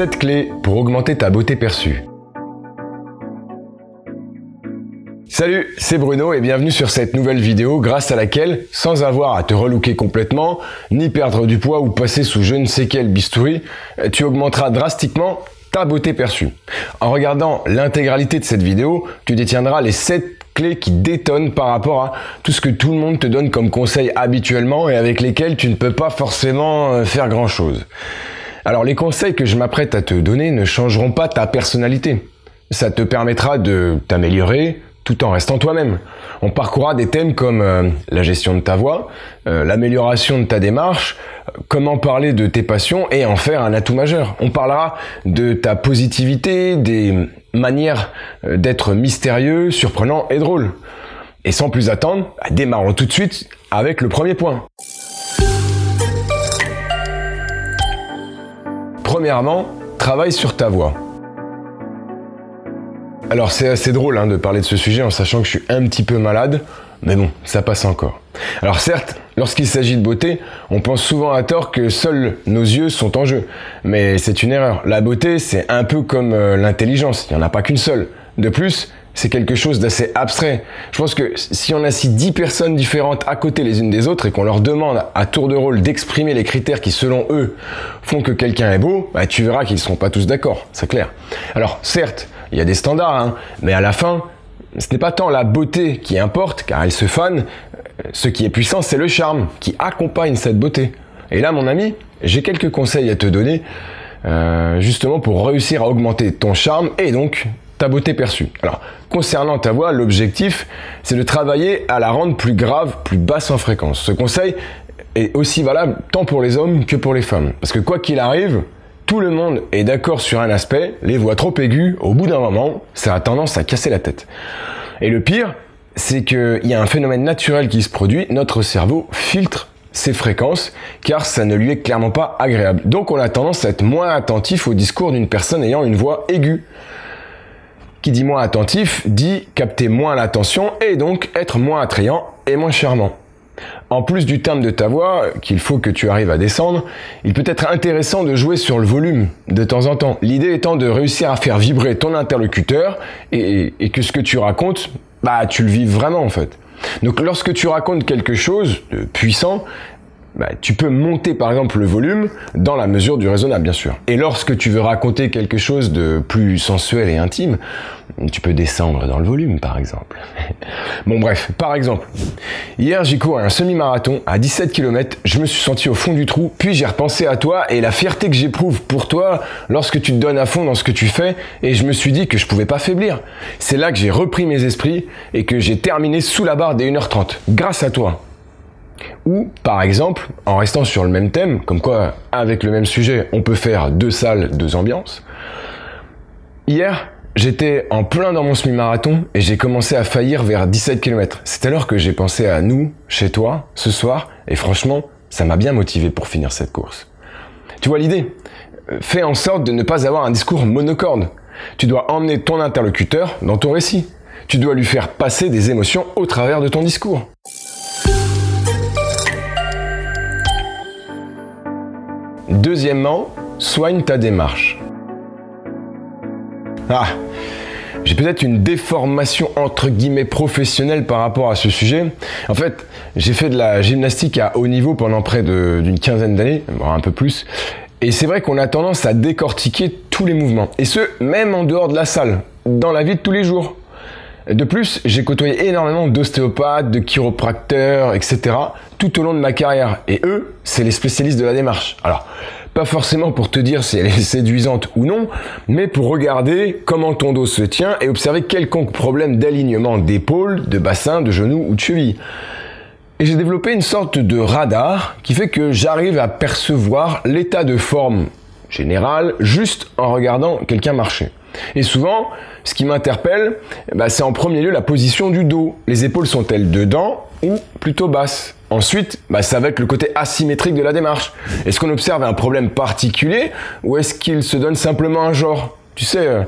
7 clés pour augmenter ta beauté perçue. Salut, c'est Bruno et bienvenue sur cette nouvelle vidéo grâce à laquelle, sans avoir à te relooker complètement, ni perdre du poids ou passer sous je ne sais quel bistouri, tu augmenteras drastiquement ta beauté perçue. En regardant l'intégralité de cette vidéo, tu détiendras les 7 clés qui détonnent par rapport à tout ce que tout le monde te donne comme conseil habituellement et avec lesquels tu ne peux pas forcément faire grand chose. Alors les conseils que je m'apprête à te donner ne changeront pas ta personnalité. Ça te permettra de t'améliorer tout en restant toi-même. On parcourra des thèmes comme euh, la gestion de ta voix, euh, l'amélioration de ta démarche, comment parler de tes passions et en faire un atout majeur. On parlera de ta positivité, des manières euh, d'être mystérieux, surprenant et drôle. Et sans plus attendre, démarrons tout de suite avec le premier point. Premièrement, travaille sur ta voix. Alors c'est assez drôle hein, de parler de ce sujet en sachant que je suis un petit peu malade, mais bon, ça passe encore. Alors certes, lorsqu'il s'agit de beauté, on pense souvent à tort que seuls nos yeux sont en jeu, mais c'est une erreur. La beauté, c'est un peu comme euh, l'intelligence, il n'y en a pas qu'une seule. De plus, c'est quelque chose d'assez abstrait. Je pense que si on assit 10 personnes différentes à côté les unes des autres et qu'on leur demande à tour de rôle d'exprimer les critères qui selon eux font que quelqu'un est beau, bah, tu verras qu'ils ne seront pas tous d'accord, c'est clair. Alors certes, il y a des standards, hein, mais à la fin, ce n'est pas tant la beauté qui importe, car elle se fane, ce qui est puissant, c'est le charme qui accompagne cette beauté. Et là, mon ami, j'ai quelques conseils à te donner, euh, justement pour réussir à augmenter ton charme et donc ta beauté perçue. Alors, concernant ta voix, l'objectif, c'est de travailler à la rendre plus grave, plus basse en fréquence. Ce conseil est aussi valable tant pour les hommes que pour les femmes. Parce que quoi qu'il arrive, tout le monde est d'accord sur un aspect, les voix trop aiguës, au bout d'un moment, ça a tendance à casser la tête. Et le pire, c'est qu'il y a un phénomène naturel qui se produit, notre cerveau filtre ces fréquences, car ça ne lui est clairement pas agréable. Donc on a tendance à être moins attentif au discours d'une personne ayant une voix aiguë. Qui dit moins attentif dit capter moins l'attention et donc être moins attrayant et moins charmant. En plus du timbre de ta voix, qu'il faut que tu arrives à descendre, il peut être intéressant de jouer sur le volume de temps en temps. L'idée étant de réussir à faire vibrer ton interlocuteur et, que ce que tu racontes, bah tu le vives vraiment en fait. Donc lorsque tu racontes quelque chose de puissant, bah, tu peux monter par exemple le volume dans la mesure du raisonnable bien sûr. Et lorsque tu veux raconter quelque chose de plus sensuel et intime, tu peux descendre dans le volume par exemple. bon bref, par exemple, hier j'ai couru un semi-marathon à 17 km, je me suis senti au fond du trou, puis j'ai repensé à toi et la fierté que j'éprouve pour toi lorsque tu te donnes à fond dans ce que tu fais et je me suis dit que je pouvais pas faiblir. C'est là que j'ai repris mes esprits et que j'ai terminé sous la barre des 1h30 grâce à toi. Ou, par exemple, en restant sur le même thème, comme quoi, avec le même sujet, on peut faire deux salles, deux ambiances. Hier, j'étais en plein dans mon semi-marathon et j'ai commencé à faillir vers 17 km. C'est alors que j'ai pensé à nous, chez toi, ce soir, et franchement, ça m'a bien motivé pour finir cette course. Tu vois l'idée? Fais en sorte de ne pas avoir un discours monocorde. Tu dois emmener ton interlocuteur dans ton récit. Tu dois lui faire passer des émotions au travers de ton discours. Deuxièmement, soigne ta démarche. Ah, j'ai peut-être une déformation entre guillemets professionnelle par rapport à ce sujet. En fait, j'ai fait de la gymnastique à haut niveau pendant près d'une quinzaine d'années, voire un peu plus. Et c'est vrai qu'on a tendance à décortiquer tous les mouvements. Et ce, même en dehors de la salle, dans la vie de tous les jours. De plus, j'ai côtoyé énormément d'ostéopathes, de chiropracteurs, etc. tout au long de ma carrière. Et eux, c'est les spécialistes de la démarche. Alors, pas forcément pour te dire si elle est séduisante ou non, mais pour regarder comment ton dos se tient et observer quelconque problème d'alignement d'épaule, de bassin, de genou ou de cheville. Et j'ai développé une sorte de radar qui fait que j'arrive à percevoir l'état de forme général juste en regardant quelqu'un marcher. Et souvent, ce qui m'interpelle, bah, c'est en premier lieu la position du dos. Les épaules sont-elles dedans ou plutôt basses? Ensuite, bah, ça va être le côté asymétrique de la démarche. Est-ce qu'on observe un problème particulier ou est-ce qu'il se donne simplement un genre? Tu sais, euh,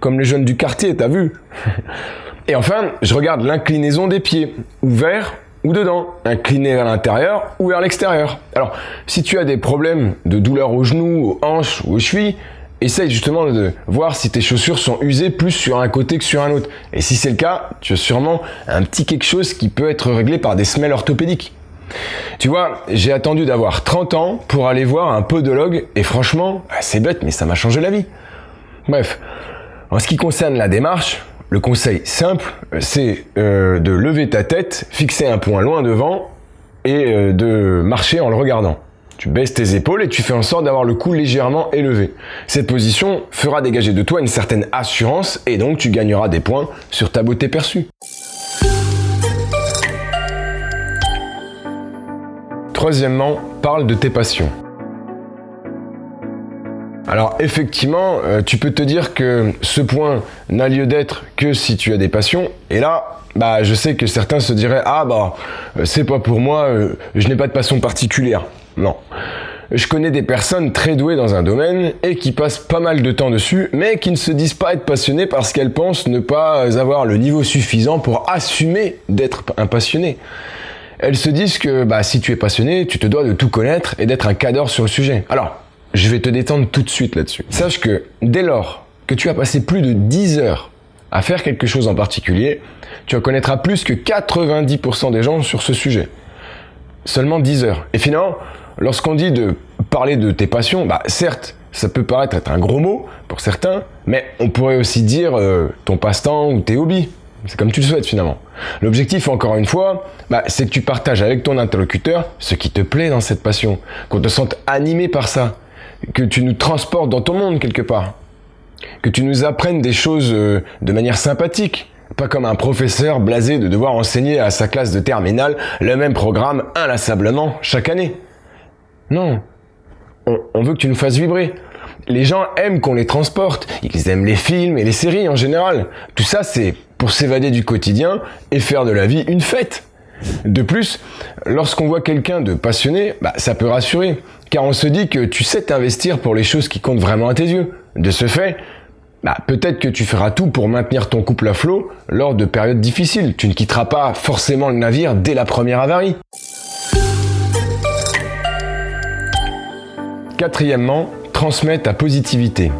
comme les jeunes du quartier, t'as vu? Et enfin, je regarde l'inclinaison des pieds, ouvert ou dedans, incliné vers l'intérieur ou vers l'extérieur. Alors, si tu as des problèmes de douleur aux genoux, aux hanches ou aux chevilles, essaye justement de voir si tes chaussures sont usées plus sur un côté que sur un autre. Et si c'est le cas, tu as sûrement un petit quelque chose qui peut être réglé par des semelles orthopédiques. Tu vois, j'ai attendu d'avoir 30 ans pour aller voir un podologue et franchement, c'est bête, mais ça m'a changé la vie. Bref, en ce qui concerne la démarche, le conseil simple, c'est euh, de lever ta tête, fixer un point loin devant et euh, de marcher en le regardant. Tu baisses tes épaules et tu fais en sorte d'avoir le cou légèrement élevé. Cette position fera dégager de toi une certaine assurance et donc tu gagneras des points sur ta beauté perçue. Troisièmement, parle de tes passions. Alors effectivement, euh, tu peux te dire que ce point n'a lieu d'être que si tu as des passions. Et là, bah, je sais que certains se diraient ah bah euh, c'est pas pour moi, euh, je n'ai pas de passion particulière. Non. Je connais des personnes très douées dans un domaine et qui passent pas mal de temps dessus, mais qui ne se disent pas être passionnées parce qu'elles pensent ne pas avoir le niveau suffisant pour assumer d'être un passionné. Elles se disent que bah, si tu es passionné, tu te dois de tout connaître et d'être un cadre sur le sujet. Alors, je vais te détendre tout de suite là-dessus. Sache que dès lors que tu as passé plus de 10 heures à faire quelque chose en particulier, tu en connaîtras plus que 90% des gens sur ce sujet. Seulement 10 heures. Et finalement, lorsqu'on dit de parler de tes passions, bah certes, ça peut paraître être un gros mot pour certains, mais on pourrait aussi dire euh, ton passe-temps ou tes hobbies. C'est comme tu le souhaites finalement. L'objectif, encore une fois, bah, c'est que tu partages avec ton interlocuteur ce qui te plaît dans cette passion, qu'on te sente animé par ça, que tu nous transportes dans ton monde quelque part, que tu nous apprennes des choses euh, de manière sympathique, pas comme un professeur blasé de devoir enseigner à sa classe de terminale le même programme inlassablement chaque année. Non, on, veut que tu nous fasses vibrer. Les gens aiment qu'on les transporte, ils aiment les films et les séries en général. Tout ça, c'est pour s'évader du quotidien et faire de la vie une fête. De plus, lorsqu'on voit quelqu'un de passionné, bah, ça peut rassurer, car on se dit que tu sais t'investir pour les choses qui comptent vraiment à tes yeux. De ce fait, bah, peut-être que tu feras tout pour maintenir ton couple à flot lors de périodes difficiles. Tu ne quitteras pas forcément le navire dès la première avarie. Quatrièmement, transmets ta positivité.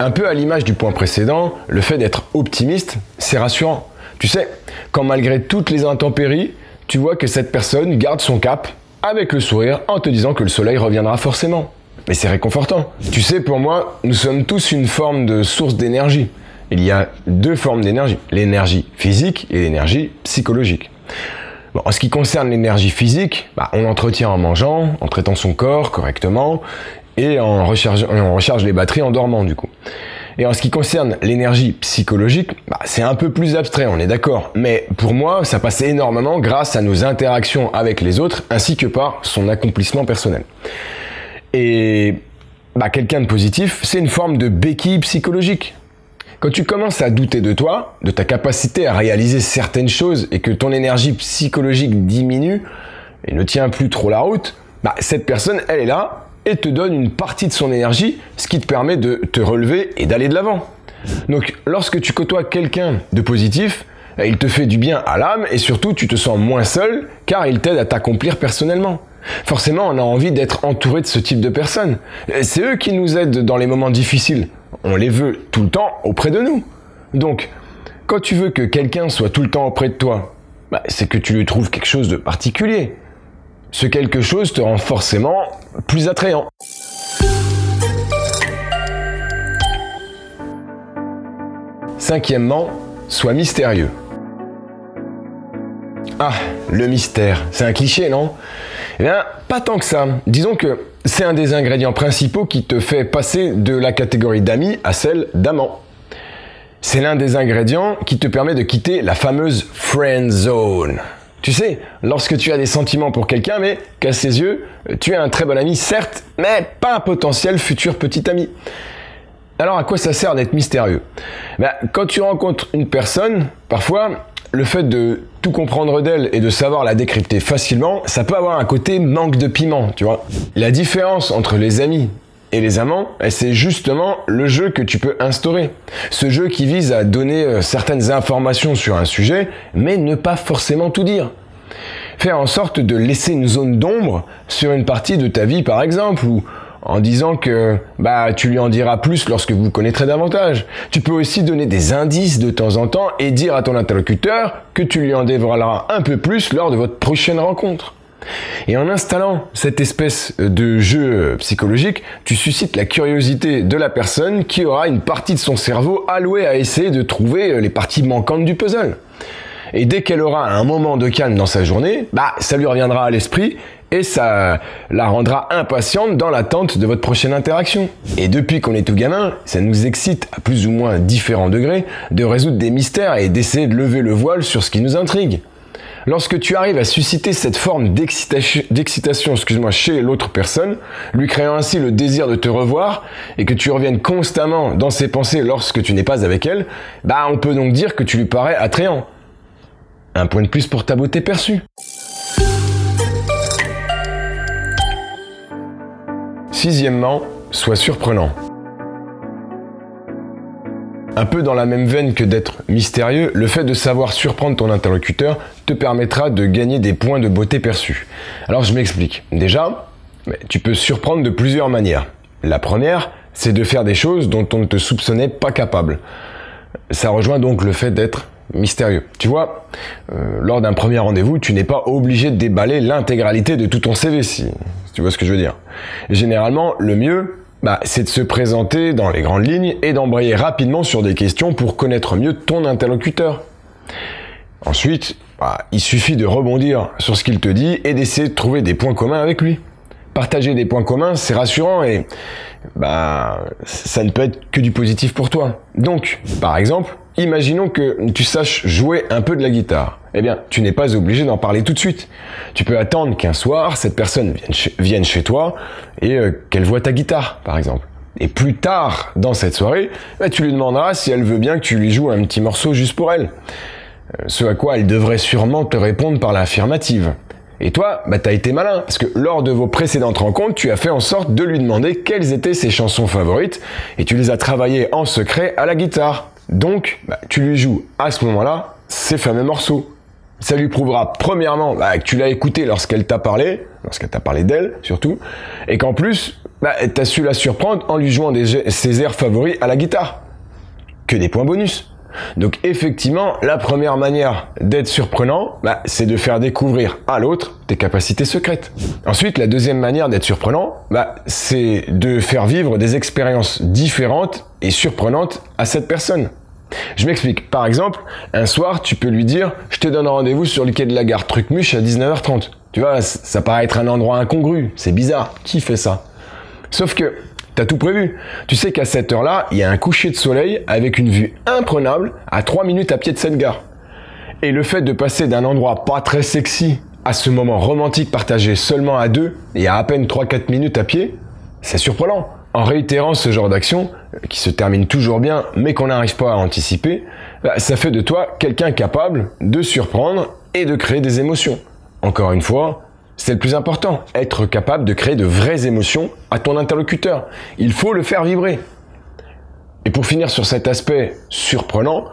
Un peu à l'image du point précédent, le fait d'être optimiste, c'est rassurant. Tu sais, quand malgré toutes les intempéries, tu vois que cette personne garde son cap avec le sourire en te disant que le soleil reviendra forcément. Mais c'est réconfortant. Tu sais, pour moi, nous sommes tous une forme de source d'énergie. Il y a deux formes d'énergie, l'énergie physique et l'énergie psychologique. En ce qui concerne l'énergie physique, bah, on l'entretient en mangeant, en traitant son corps correctement et on recharge les batteries en dormant du coup. Et en ce qui concerne l'énergie psychologique, bah, c'est un peu plus abstrait, on est d'accord. Mais pour moi, ça passe énormément grâce à nos interactions avec les autres ainsi que par son accomplissement personnel. Et bah, quelqu'un de positif, c'est une forme de béquille psychologique. Quand tu commences à douter de toi, de ta capacité à réaliser certaines choses et que ton énergie psychologique diminue et ne tient plus trop la route, bah, cette personne, elle est là et te donne une partie de son énergie, ce qui te permet de te relever et d'aller de l'avant. Donc lorsque tu côtoies quelqu'un de positif, il te fait du bien à l'âme et surtout tu te sens moins seul car il t'aide à t'accomplir personnellement. Forcément, on a envie d'être entouré de ce type de personnes. C'est eux qui nous aident dans les moments difficiles. On les veut tout le temps auprès de nous. Donc, quand tu veux que quelqu'un soit tout le temps auprès de toi, bah, c'est que tu lui trouves quelque chose de particulier ce quelque chose te rend forcément plus attrayant. Cinquièmement, sois mystérieux. Ah, le mystère, c'est un cliché, non? Eh bien, pas tant que ça. Disons que c'est un des ingrédients principaux qui te fait passer de la catégorie d'amis à celle d'amant. C'est l'un des ingrédients qui te permet de quitter la fameuse friend zone. Tu sais, lorsque tu as des sentiments pour quelqu'un, mais qu'à ses yeux, tu es un très bon ami, certes, mais pas un potentiel futur petit ami. Alors à quoi ça sert d'être mystérieux? Ben, Quand tu rencontres une personne, parfois, le fait de tout comprendre d'elle et de savoir la décrypter facilement, ça peut avoir un côté manque de piment, tu vois. La différence entre les amis et les amants, eh, c'est justement le jeu que tu peux instaurer. Ce jeu qui vise à donner euh, certaines informations sur un sujet, mais ne pas forcément tout dire. Faire en sorte de laisser une zone d'ombre sur une partie de ta vie par exemple, ou en disant que bah tu lui en diras plus lorsque vous connaîtrez davantage. Tu peux aussi donner des indices de temps en temps et dire à ton interlocuteur que tu lui en dévoileras un peu plus lors de votre prochaine rencontre. Et en installant cette espèce de jeu psychologique, tu suscites la curiosité de la personne qui aura une partie de son cerveau allouée à essayer de trouver les parties manquantes du puzzle. Et dès qu'elle aura un moment de calme dans sa journée, bah ça lui reviendra à l'esprit et ça la rendra impatiente dans l'attente de votre prochaine interaction. Et depuis qu'on est tout gamin, ça nous excite à plus ou moins différents degrés de résoudre des mystères et d'essayer de lever le voile sur ce qui nous intrigue. Lorsque tu arrives à susciter cette forme d'excitation chez l'autre personne, lui créant ainsi le désir de te revoir et que tu reviennes constamment dans ses pensées lorsque tu n'es pas avec elle, bah on peut donc dire que tu lui parais attrayant. Un point de plus pour ta beauté perçue. Sixièmement, sois surprenant. Un peu dans la même veine que d'être mystérieux, le fait de savoir surprendre ton interlocuteur te permettra de gagner des points de beauté perçus. Alors je m'explique. Déjà, tu peux surprendre de plusieurs manières. La première, c'est de faire des choses dont on ne te soupçonnait pas capable. Ça rejoint donc le fait d'être mystérieux. Tu vois, euh, lors d'un premier rendez-vous, tu n'es pas obligé de déballer l'intégralité de tout ton CV, si, tu vois ce que je veux dire. généralement, le mieux, bah, c'est de se présenter dans les grandes lignes et d'embrayer rapidement sur des questions pour connaître mieux ton interlocuteur. Ensuite, bah, il suffit de rebondir sur ce qu'il te dit et d'essayer de trouver des points communs avec lui. Partager des points communs, c'est rassurant et bah, ça ne peut être que du positif pour toi. Donc, par exemple, Imaginons que tu saches jouer un peu de la guitare. Eh bien, tu n'es pas obligé d'en parler tout de suite. Tu peux attendre qu'un soir, cette personne vienne chez, toi et euh, qu'elle voit ta guitare, par exemple. Et plus tard dans cette soirée, bah, tu lui demanderas si elle veut bien que tu lui joues un petit morceau juste pour elle. Euh, ce à quoi elle devrait sûrement te répondre par l'affirmative. Et toi, bah, t'as été malin, parce que lors de vos précédentes rencontres, tu as fait en sorte de lui demander quelles étaient ses chansons favorites, et tu les as travaillées en secret à la guitare. Donc, bah, tu lui joues à ce moment-là ces fameux morceaux. Ça lui prouvera premièrement bah, que tu l'as écouté lorsqu'elle t'a parlé, lorsqu'elle t'a parlé d'elle surtout, et qu'en plus, bah, tu as su la surprendre en lui jouant ses airs favoris à la guitare. Que des points bonus. Donc effectivement, la première manière d'être surprenant, bah, c'est de faire découvrir à l'autre tes capacités secrètes. Ensuite, la deuxième manière d'être surprenant, bah, c'est de faire vivre des expériences différentes et surprenantes à cette personne. Je m'explique. Par exemple, un soir, tu peux lui dire Je te donne rendez-vous sur le quai de la gare Trucmuche à 19h30. Tu vois, ça paraît être un endroit incongru. C'est bizarre. Qui fait ça? Sauf que T'as tout prévu. Tu sais qu'à cette heure-là, il y a un coucher de soleil avec une vue imprenable à 3 minutes à pied de cette gare. Et le fait de passer d'un endroit pas très sexy à ce moment romantique partagé seulement à deux et à à peine 3-4 minutes à pied, c'est surprenant. En réitérant ce genre d'action, euh, qui se termine toujours bien mais qu'on n'arrive pas à anticiper, bah, ça fait de toi quelqu'un capable de surprendre et de créer des émotions. Encore une fois, c'est le plus important, être capable de créer de vraies émotions à ton interlocuteur. Il faut le faire vibrer. Et pour finir sur cet aspect surprenant,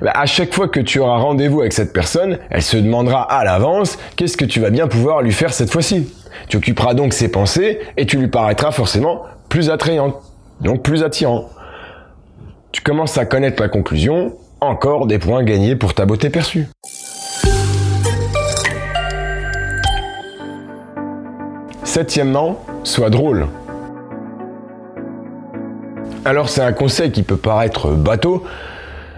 bah, à chaque fois que tu auras rendez-vous avec cette personne, elle se demandera à l'avance qu'est-ce que tu vas bien pouvoir lui faire cette fois-ci? Tu occuperas donc ses pensées et tu lui paraîtras forcément plus attrayant, donc plus attirant. Tu commences à connaître la conclusion, encore des points gagnés pour ta beauté perçue. Septièmement, sois drôle. Alors c'est un conseil qui peut paraître bateau,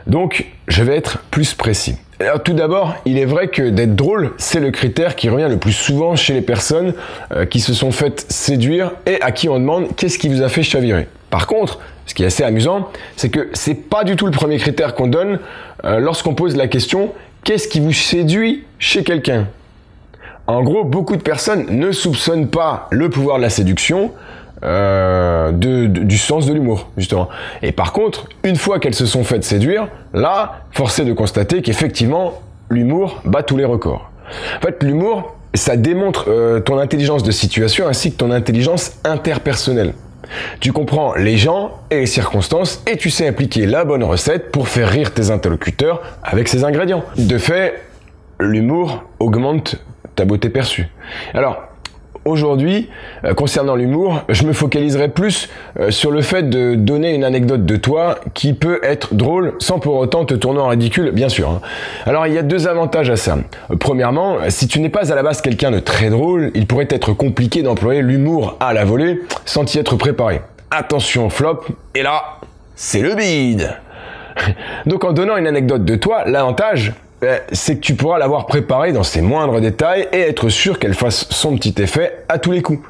donc je vais être plus précis. Alors tout d'abord, il est vrai que d'être drôle, c'est le critère qui revient le plus souvent chez les personnes euh, qui se sont faites séduire et à qui on demande qu'est-ce qui vous a fait chavirer? Par contre, ce qui est assez amusant, c'est que c'est pas du tout le premier critère qu'on donne euh, lorsqu'on pose la question qu'est-ce qui vous séduit chez quelqu'un? En gros, beaucoup de personnes ne soupçonnent pas le pouvoir de la séduction euh, du sens de l'humour, justement. Et par contre, une fois qu'elles se sont faites séduire, là, force est de constater qu'effectivement, l'humour bat tous les records. En fait, l'humour, ça démontre euh, ton intelligence de situation ainsi que ton intelligence interpersonnelle. Tu comprends les gens et les circonstances et tu sais appliquer la bonne recette pour faire rire tes interlocuteurs avec ces ingrédients. De fait, l'humour augmente ta beauté perçue. Alors, aujourd'hui, euh, concernant l'humour, je me focaliserai plus euh, sur le fait de donner une anecdote de toi qui peut être drôle sans pour autant te tourner en ridicule, bien sûr. Hein. Alors il y a deux avantages à ça. Premièrement, si tu n'es pas à la base quelqu'un de très drôle, il pourrait être compliqué d'employer l'humour à la volée sans y être préparé. Attention flop, et là, c'est le bide. Donc en donnant une anecdote de toi, l'avantage, c'est que tu pourras l'avoir préparée dans ses moindres détails et être sûr qu'elle fasse son petit effet à tous les coups.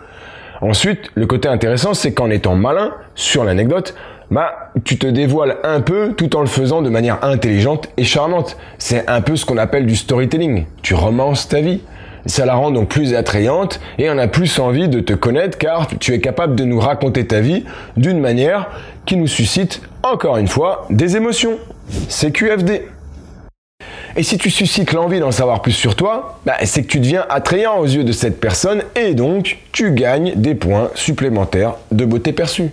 Ensuite, le côté intéressant, c'est qu'en étant malin sur l'anecdote, bah, tu te dévoiles un peu tout en le faisant de manière intelligente et charmante. C'est un peu ce qu'on appelle du storytelling. Tu romances ta vie. Ça la rend donc plus attrayante et on a plus envie de te connaître car tu es capable de nous raconter ta vie d'une manière qui nous suscite, encore une fois, des émotions. C'est QFD. Et si tu suscites l'envie d'en savoir plus sur toi, bah, c'est que tu deviens attrayant aux yeux de cette personne et donc tu gagnes des points supplémentaires de beauté perçue.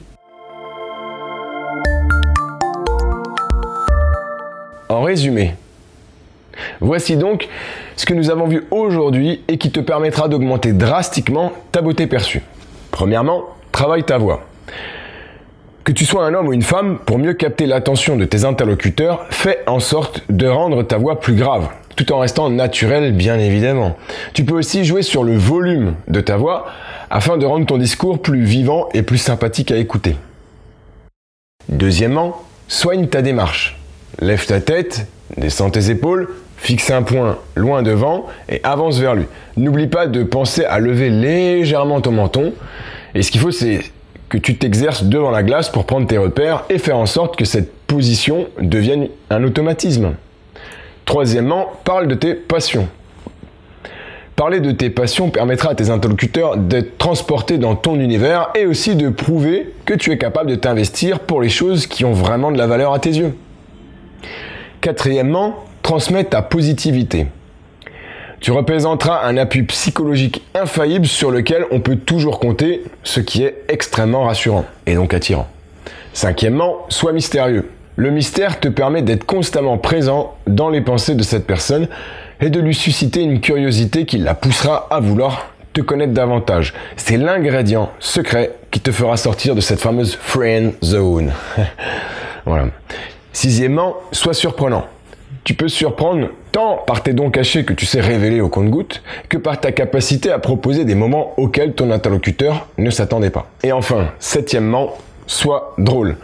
En résumé, voici donc ce que nous avons vu aujourd'hui et qui te permettra d'augmenter drastiquement ta beauté perçue. Premièrement, travaille ta voix. Que tu sois un homme ou une femme, pour mieux capter l'attention de tes interlocuteurs, fais en sorte de rendre ta voix plus grave, tout en restant naturel bien évidemment. Tu peux aussi jouer sur le volume de ta voix afin de rendre ton discours plus vivant et plus sympathique à écouter. Deuxièmement, soigne ta démarche. Lève ta tête, descends tes épaules, fixe un point loin devant et avance vers lui. N'oublie pas de penser à lever légèrement ton menton. Et ce qu'il faut, c'est que tu t'exerces devant la glace pour prendre tes repères et faire en sorte que cette position devienne un automatisme. Troisièmement, parle de tes passions. Parler de tes passions permettra à tes interlocuteurs d'être transportés dans ton univers et aussi de prouver que tu es capable de t'investir pour les choses qui ont vraiment de la valeur à tes yeux. Quatrièmement, transmets ta positivité. Tu représenteras un appui psychologique infaillible sur lequel on peut toujours compter, ce qui est extrêmement rassurant et donc attirant. Cinquièmement, sois mystérieux. Le mystère te permet d'être constamment présent dans les pensées de cette personne et de lui susciter une curiosité qui la poussera à vouloir te connaître davantage. C'est l'ingrédient secret qui te fera sortir de cette fameuse friend zone. voilà. Sixièmement, sois surprenant. Tu peux surprendre tant par tes dons cachés que tu sais révéler au compte-goutte que par ta capacité à proposer des moments auxquels ton interlocuteur ne s'attendait pas. Et enfin, septièmement, sois drôle.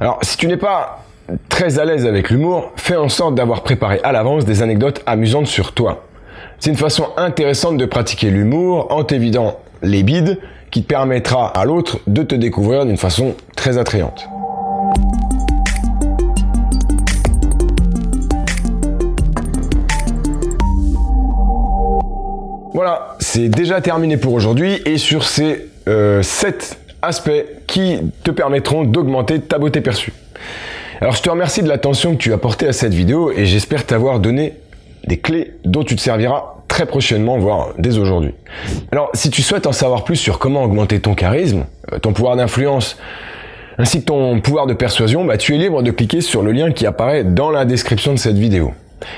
Alors, si tu n'es pas très à l'aise avec l'humour, fais en sorte d'avoir préparé à l'avance des anecdotes amusantes sur toi. C'est une façon intéressante de pratiquer l'humour en t'évidant les bides qui te permettra à l'autre de te découvrir d'une façon très attrayante. Voilà, c'est déjà terminé pour aujourd'hui et sur ces 7 euh, aspects qui te permettront d'augmenter ta beauté perçue. Alors je te remercie de l'attention que tu as portée à cette vidéo et j'espère t'avoir donné des clés dont tu te serviras très prochainement, voire dès aujourd'hui. Alors si tu souhaites en savoir plus sur comment augmenter ton charisme, euh, ton pouvoir d'influence, ainsi que ton pouvoir de persuasion, bah, tu es libre de cliquer sur le lien qui apparaît dans la description de cette vidéo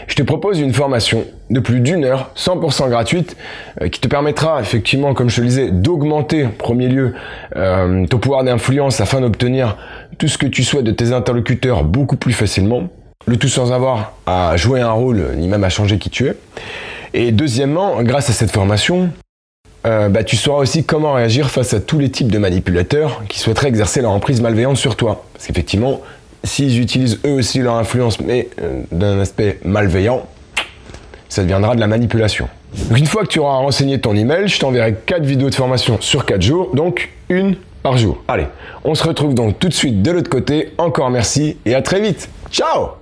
je te propose une formation de plus d'une heure, 100% gratuite, euh, qui te permettra effectivement, comme je te le disais, d'augmenter en premier lieu euh, ton pouvoir d'influence afin d'obtenir tout ce que tu souhaites de tes interlocuteurs beaucoup plus facilement. Le tout sans avoir à jouer un rôle ni même à changer qui tu es. Et deuxièmement, grâce à cette formation, euh, bah, tu sauras aussi comment réagir face à tous les types de manipulateurs qui souhaiteraient exercer leur emprise malveillante sur toi. Parce qu'effectivement, s'ils utilisent eux aussi leur influence, mais euh, d'un aspect malveillant, ça deviendra de la manipulation. une fois que tu auras renseigné ton email, je t'enverrai 4 vidéos de formation sur 4 jours, donc une par jour. Allez, on se retrouve donc tout de suite de l'autre côté. Encore merci et à très vite. Ciao